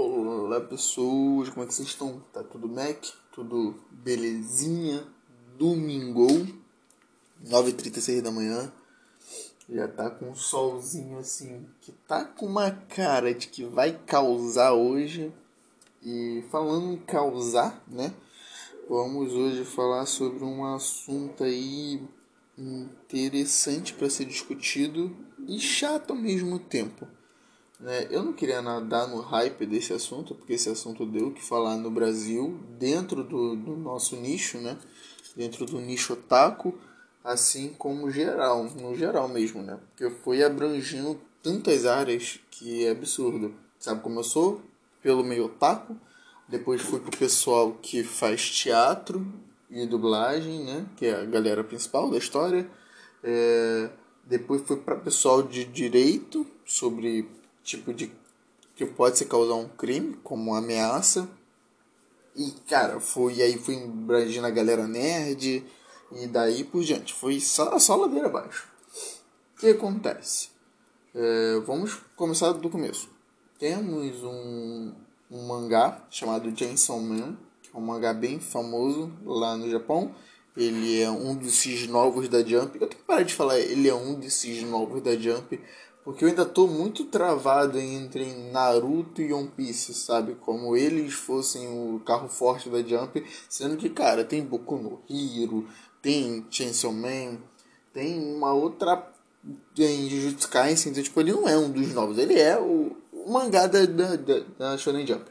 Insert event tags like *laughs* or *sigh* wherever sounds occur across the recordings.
Olá pessoas, como é que vocês estão? Tá tudo Mac? Tudo belezinha? Domingou, 9h36 da manhã. Já tá com um solzinho assim, que tá com uma cara de que vai causar hoje. E falando em causar, né? Vamos hoje falar sobre um assunto aí interessante para ser discutido e chato ao mesmo tempo né? Eu não queria nadar no hype desse assunto, porque esse assunto deu o que falar no Brasil, dentro do, do nosso nicho, né? dentro do nicho otaku, assim como geral, no geral mesmo, né? Porque foi abrangindo tantas áreas que é absurdo. Sabe, começou pelo meio otaku, depois foi pro pessoal que faz teatro e dublagem, né? Que é a galera principal da história. É... Depois foi para pessoal de direito sobre tipo de que pode se causar um crime, como uma ameaça. E cara, foi aí foi embrangendo a galera nerd e daí por diante. Foi só, só ladeira abaixo. O que acontece? É, vamos começar do começo. Temos um, um mangá chamado Chainsaw Man, que é um mangá bem famoso lá no Japão. Ele é um desses novos da Jump. Eu tenho que parar de falar, ele é um desses novos da Jump, porque eu ainda tô muito travado entre Naruto e One Piece, sabe? Como eles fossem o carro forte da Jump, sendo que, cara, tem Boku no Hero, tem Chainsaw Man, tem uma outra. Tem Jujutsu Kaisen, então, tipo, ele não é um dos novos, ele é o, o mangá da, da, da Shonen Jump,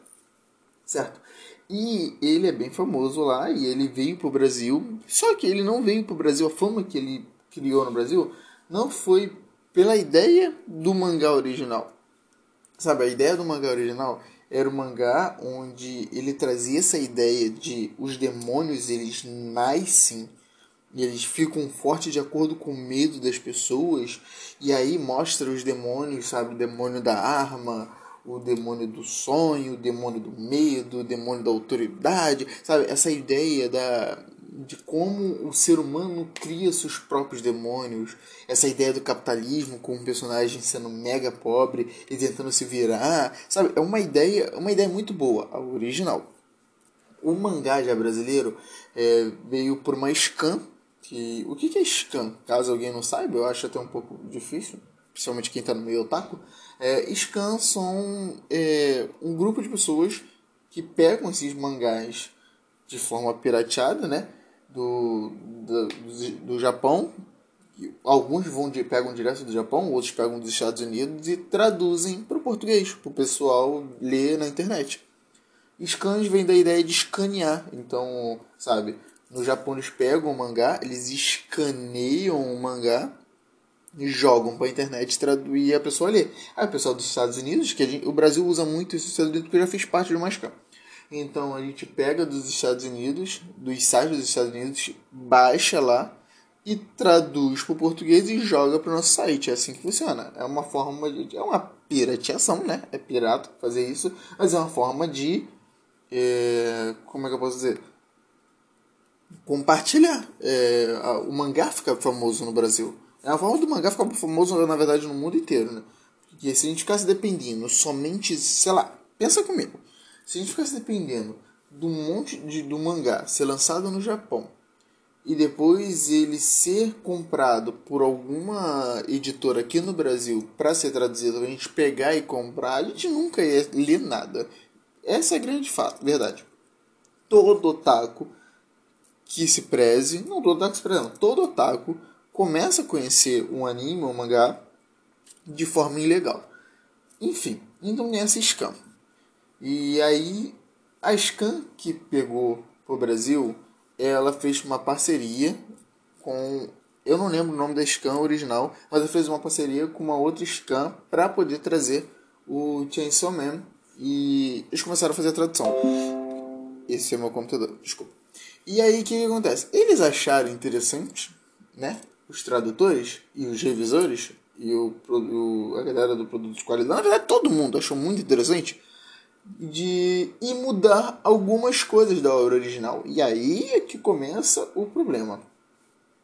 certo? E ele é bem famoso lá e ele veio pro Brasil, só que ele não veio pro Brasil, a fama que ele criou no Brasil não foi pela ideia do mangá original. Sabe, a ideia do mangá original era um mangá onde ele trazia essa ideia de os demônios eles nascem e eles ficam fortes de acordo com o medo das pessoas e aí mostra os demônios, sabe, o demônio da arma, o demônio do sonho, o demônio do medo, o demônio da autoridade, sabe, essa ideia da de como o ser humano cria seus próprios demônios, essa ideia do capitalismo com um personagem sendo mega pobre e tentando se virar, sabe? É uma ideia, uma ideia muito boa, a original. O mangá já brasileiro é, veio por uma scan, que o que é scan? Caso alguém não saiba, eu acho até um pouco difícil, principalmente quem está no meio otaku. É, scan são é, um grupo de pessoas que pegam esses mangás de forma pirateada, né? Do, do, do Japão. Alguns vão de, pegam direto do Japão, outros pegam dos Estados Unidos e traduzem para o português, para o pessoal ler na internet. Scans vem da ideia de escanear. Então, sabe, no Japão eles pegam o mangá, eles escaneiam o mangá e jogam para a internet e a pessoa lê. Aí o pessoal dos Estados Unidos, que gente, o Brasil usa muito isso, Estados Unidos porque já fez parte do Mascam. Então a gente pega dos Estados Unidos, dos sites dos Estados Unidos, baixa lá e traduz para o português e joga para o nosso site. É assim que funciona. É uma forma de. É uma pirateação, né? É pirata fazer isso, mas é uma forma de. É, como é que eu posso dizer? Compartilhar. É, o mangá fica famoso no Brasil. É a forma do mangá ficar famoso, na verdade, no mundo inteiro, né? Porque se a gente ficasse dependendo somente, sei lá, pensa comigo. Se a gente ficasse dependendo do monte de, do mangá ser lançado no Japão e depois ele ser comprado por alguma editora aqui no Brasil para ser traduzido, a gente pegar e comprar, a gente nunca ia ler nada. Essa é a grande fato, verdade. Todo otaku que se preze, não todo otaku se preze, não, todo otaku começa a conhecer um anime um mangá de forma ilegal. Enfim, então nessa scam. E aí a Scan que pegou pro Brasil, ela fez uma parceria com eu não lembro o nome da Scan original, mas ela fez uma parceria com uma outra Scan para poder trazer o Chainsaw Man e eles começaram a fazer a tradução. Esse é o meu computador, desculpa. E aí o que, que acontece? Eles acharam interessante, né? Os tradutores e os revisores e o, o, a galera do produto de qualidade, na verdade todo mundo achou muito interessante de e mudar algumas coisas da obra original. E aí é que começa o problema.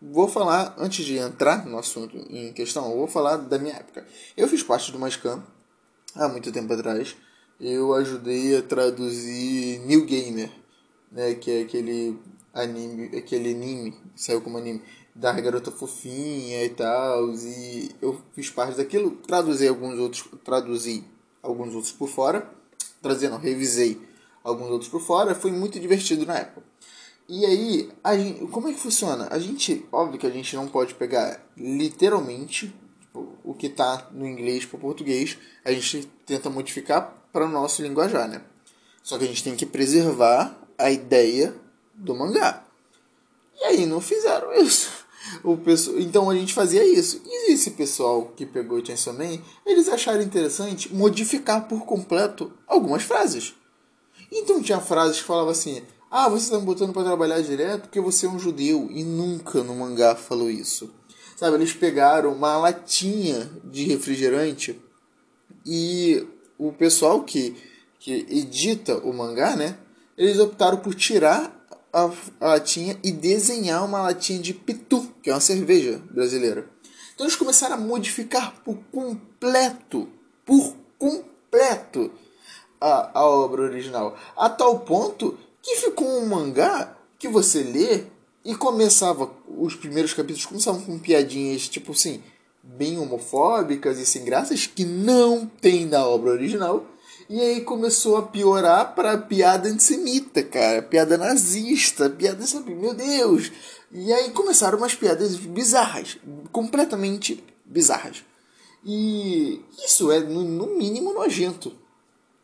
Vou falar, antes de entrar no assunto em questão, vou falar da minha época. Eu fiz parte do Mascam há muito tempo atrás. eu ajudei a traduzir New Gamer, né, que é aquele anime, aquele anime, saiu como anime da garota fofinha e tal, e eu fiz parte daquilo, traduzi alguns outros, traduzi alguns outros por fora, traduzi não, revisei alguns outros por fora, foi muito divertido na época. E aí, a gente, como é que funciona? A gente, óbvio que a gente não pode pegar literalmente tipo, o que está no inglês para o português, a gente tenta modificar para o nosso linguajar, né? Só que a gente tem que preservar a ideia do mangá. E aí não fizeram isso. O pessoal, então a gente fazia isso. E esse pessoal que pegou o Chainsaw Man, eles acharam interessante modificar por completo algumas frases. Então tinha frases que falavam assim: Ah, você está me botando para trabalhar direto porque você é um judeu. E nunca no mangá falou isso. Sabe, eles pegaram uma latinha de refrigerante e o pessoal que, que edita o mangá, né? Eles optaram por tirar a, a latinha e desenhar uma latinha de pitu, que é uma cerveja brasileira. Então eles começaram a modificar por completo, por completo, a, a obra original. A tal ponto que ficou um mangá que você lê e começava, os primeiros capítulos começavam com piadinhas, tipo assim, bem homofóbicas e sem graças, que não tem na obra original. E aí começou a piorar para piada antissemita, cara. Piada nazista, piada, sabe, meu Deus. E aí começaram umas piadas bizarras, completamente bizarras. E isso é, no, mínimo, nojento.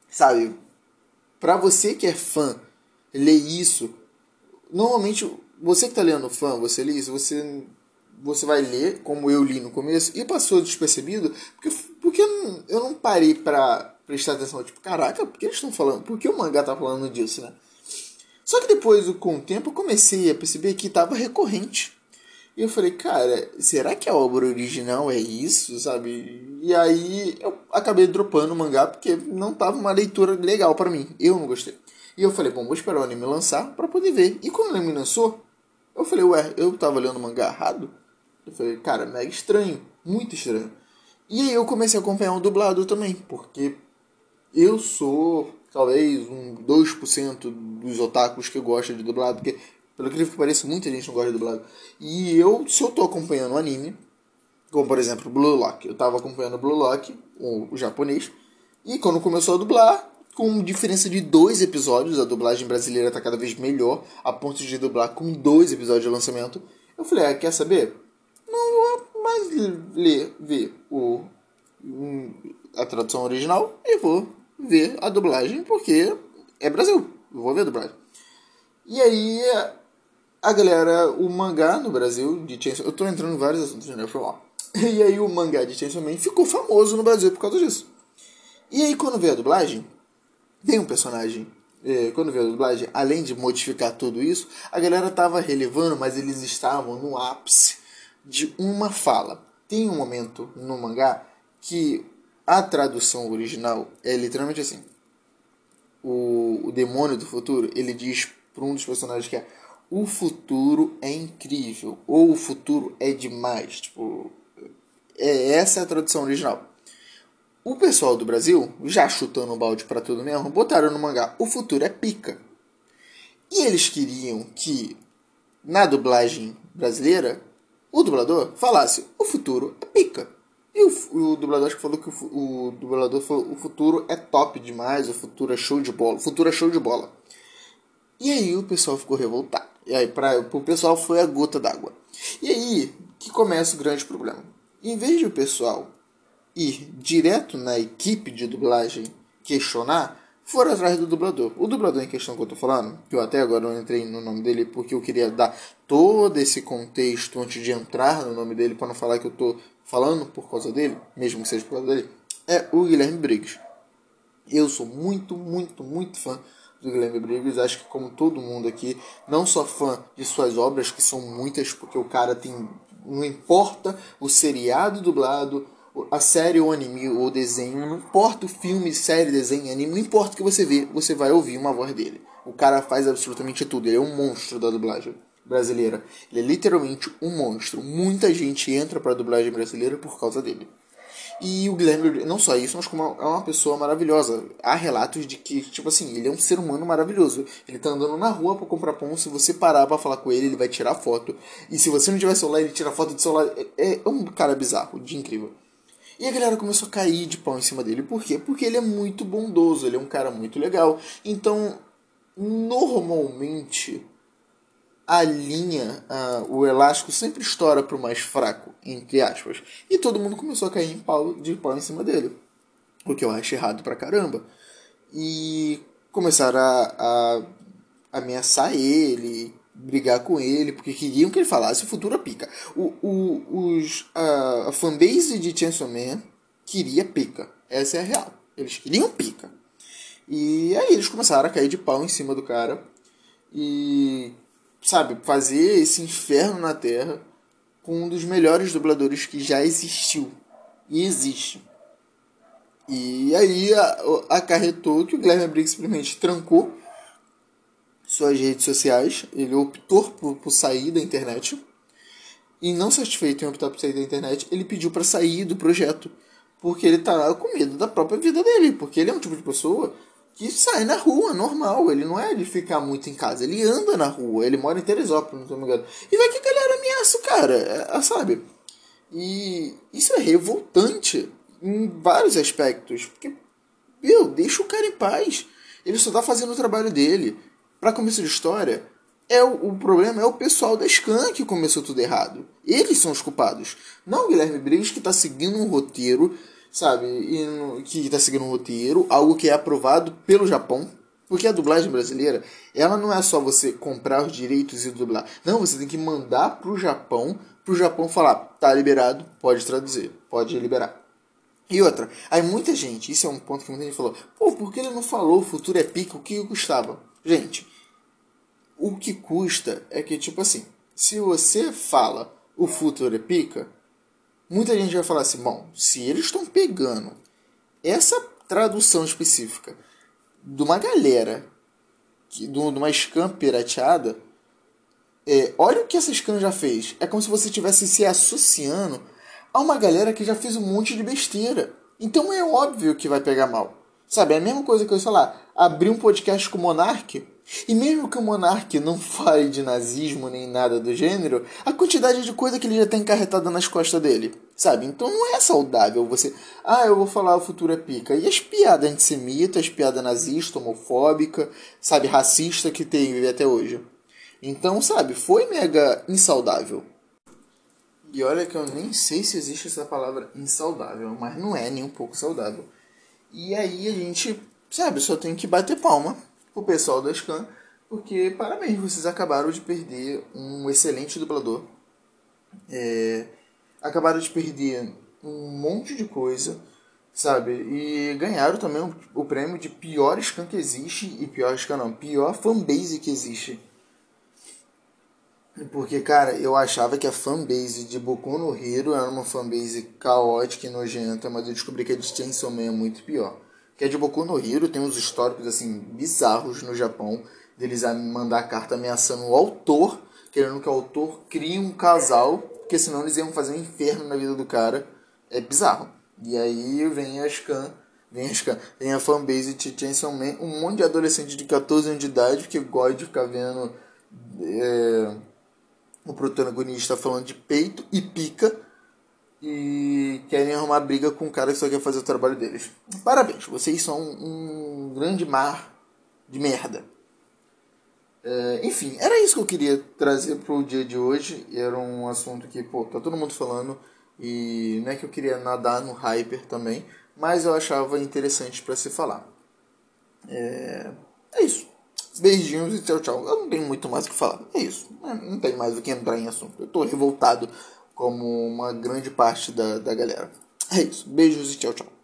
Sabe? Pra você que é fã, ler isso. Normalmente, você que tá lendo fã, você lê isso, você você vai ler, como eu li no começo, e passou despercebido, porque, porque eu não parei pra prestar atenção, tipo, caraca, por que eles estão falando? Por que o mangá tá falando disso, né? Só que depois, com o tempo, eu comecei a perceber que tava recorrente. E eu falei, cara, será que a obra original é isso, sabe? E aí eu acabei dropando o mangá porque não tava uma leitura legal para mim. Eu não gostei. E eu falei, bom, vou esperar o anime lançar para poder ver. E quando o anime lançou, eu falei, ué, eu tava lendo o mangá errado? Eu falei, cara, mega estranho, muito estranho. E aí eu comecei a acompanhar o dublado também, porque eu sou talvez um 2% dos otakus que gosta de dublado, porque pelo que parece muita gente não gosta de dublado. E eu, se eu tô acompanhando o anime, como por exemplo Blue Lock, eu tava acompanhando Blue Lock, o, o japonês, e quando começou a dublar, com diferença de dois episódios, a dublagem brasileira tá cada vez melhor, a ponto de dublar com dois episódios de lançamento. Eu falei, ah, quer saber? Não vou mais ler, ver o, a tradução original e vou ver a dublagem, porque é Brasil. Eu vou ver a dublagem. E aí, a galera, o mangá no Brasil de Chainsaw Eu tô entrando em vários assuntos, né? Foi. *laughs* E aí, o mangá de Chainsaw Man ficou famoso no Brasil por causa disso. E aí, quando veio a dublagem, tem um personagem. É, quando veio a dublagem, além de modificar tudo isso, a galera tava relevando, mas eles estavam no ápice de uma fala. Tem um momento no mangá que a tradução original é literalmente assim. O, o demônio do futuro, ele diz para um dos personagens que é o futuro é incrível ou o futuro é demais. Tipo, é essa é a tradução original. O pessoal do Brasil, já chutando o balde para tudo mesmo, botaram no mangá o futuro é pica. E eles queriam que na dublagem brasileira o dublador falasse o futuro é pica. E o, o dublador acho que falou que o, o dublador falou o futuro é top demais, o futuro é show de bola, o futuro é show de bola. E aí o pessoal ficou revoltado. E aí para o pessoal foi a gota d'água. E aí que começa o grande problema. Em vez de o pessoal ir direto na equipe de dublagem questionar, foram atrás do dublador. O dublador em questão que eu tô falando, que eu até agora não entrei no nome dele porque eu queria dar todo esse contexto antes de entrar no nome dele para não falar que eu tô falando por causa dele, mesmo que seja por causa dele, é o Guilherme Briggs. Eu sou muito, muito, muito fã do Guilherme Briggs. Acho que, como todo mundo aqui, não só fã de suas obras, que são muitas, porque o cara tem. Não importa o seriado dublado, a série, o anime ou desenho, não importa o filme, série, desenho, anime, não importa o que você vê, você vai ouvir uma voz dele. O cara faz absolutamente tudo, ele é um monstro da dublagem brasileira. Ele é literalmente um monstro. Muita gente entra para a dublagem brasileira por causa dele. E o Guilherme, não só isso, mas como é uma pessoa maravilhosa. Há relatos de que, tipo assim, ele é um ser humano maravilhoso. Ele tá andando na rua pra comprar pão, se você parar pra falar com ele, ele vai tirar foto. E se você não tiver celular, ele tira foto do celular. É, é um cara bizarro, de incrível. E a galera começou a cair de pau em cima dele. Por quê? Porque ele é muito bondoso, ele é um cara muito legal. Então, normalmente, a linha, o elástico sempre estoura pro mais fraco, entre aspas. E todo mundo começou a cair em pau, de pau em cima dele. O que eu acho errado pra caramba. E começaram a, a ameaçar ele, brigar com ele, porque queriam que ele falasse o futuro a pica. O, o, os, a, a fanbase de Chainsaw Man queria pica. Essa é a real. Eles queriam pica. E aí eles começaram a cair de pau em cima do cara. E, sabe, fazer esse inferno na Terra com um dos melhores dubladores que já existiu. E existe. E aí acarretou que o Guilherme Briggs simplesmente trancou suas redes sociais, ele optou por, por sair da internet. E não satisfeito em optar por sair da internet, ele pediu para sair do projeto. Porque ele tá com medo da própria vida dele. Porque ele é um tipo de pessoa que sai na rua, normal. Ele não é de ficar muito em casa. Ele anda na rua. Ele mora em Teresópolis, não tô me engano. E vai que a galera ameaça o cara, é, sabe? E isso é revoltante em vários aspectos. Porque, meu, deixa o cara em paz. Ele só tá fazendo o trabalho dele para começo de história, é o, o, problema é o pessoal da Scan que começou tudo errado. Eles são os culpados. Não o Guilherme Briggs que está seguindo um roteiro, sabe? E, que está seguindo um roteiro, algo que é aprovado pelo Japão. Porque a dublagem brasileira, ela não é só você comprar os direitos e dublar. Não, você tem que mandar pro Japão, pro Japão falar, tá liberado, pode traduzir, pode liberar. E outra, aí muita gente, isso é um ponto que muita gente falou, pô, por que ele não falou o futuro é pica, o que custava? Gente, o que custa é que, tipo assim, se você fala o futuro é pica, muita gente vai falar assim, bom, se eles estão pegando essa tradução específica de uma galera, que, de uma scan pirateada, é, olha o que essa scan já fez. É como se você estivesse se associando a uma galera que já fez um monte de besteira. Então é óbvio que vai pegar mal. Sabe, é a mesma coisa que eu, sei lá, abrir um podcast com o Monark, e mesmo que o Monark não *laughs* fale de nazismo nem nada do gênero, a quantidade de coisa que ele já tem encarretada nas costas dele, sabe? Então não é saudável você, ah, eu vou falar o futuro é pica. E as piadas antissemitas, as piadas nazistas, homofóbica, sabe, racista que tem até hoje. Então, sabe, foi mega insaudável. E olha que eu nem sei se existe essa palavra insaudável, mas não é nem um pouco saudável. E aí a gente, sabe, só tem que bater palma pro pessoal da Scan, porque parabéns, vocês acabaram de perder um excelente dublador. É, acabaram de perder um monte de coisa, sabe? E ganharam também o, o prêmio de pior Scan que existe, e pior Scan não, pior fanbase que existe. Porque, cara, eu achava que a fanbase de Boku no Hero era uma fanbase caótica e nojenta, mas eu descobri que a de Chainsaw Man é muito pior. Que a de Boku no Hero tem uns históricos, assim, bizarros no Japão, deles a mandar carta ameaçando o autor, querendo que o autor crie um casal, porque senão eles iam fazer um inferno na vida do cara. É bizarro. E aí vem a Scan, vem a Scan, vem a fanbase de Chainsaw Man, um monte de adolescente de 14 anos de idade que gosta de ficar vendo... É o protagonista falando de peito e pica e querem arrumar briga com o cara que só quer fazer o trabalho deles. Parabéns, vocês são um grande mar de merda. É, enfim, era isso que eu queria trazer pro dia de hoje. Era um assunto que, pô, tá todo mundo falando e não é que eu queria nadar no hyper também, mas eu achava interessante para se falar. É, é isso. Beijinhos e tchau, tchau. Eu não tenho muito mais o que falar. É isso. Não tem mais o que entrar em assunto. Eu tô revoltado como uma grande parte da, da galera. É isso. Beijos e tchau, tchau.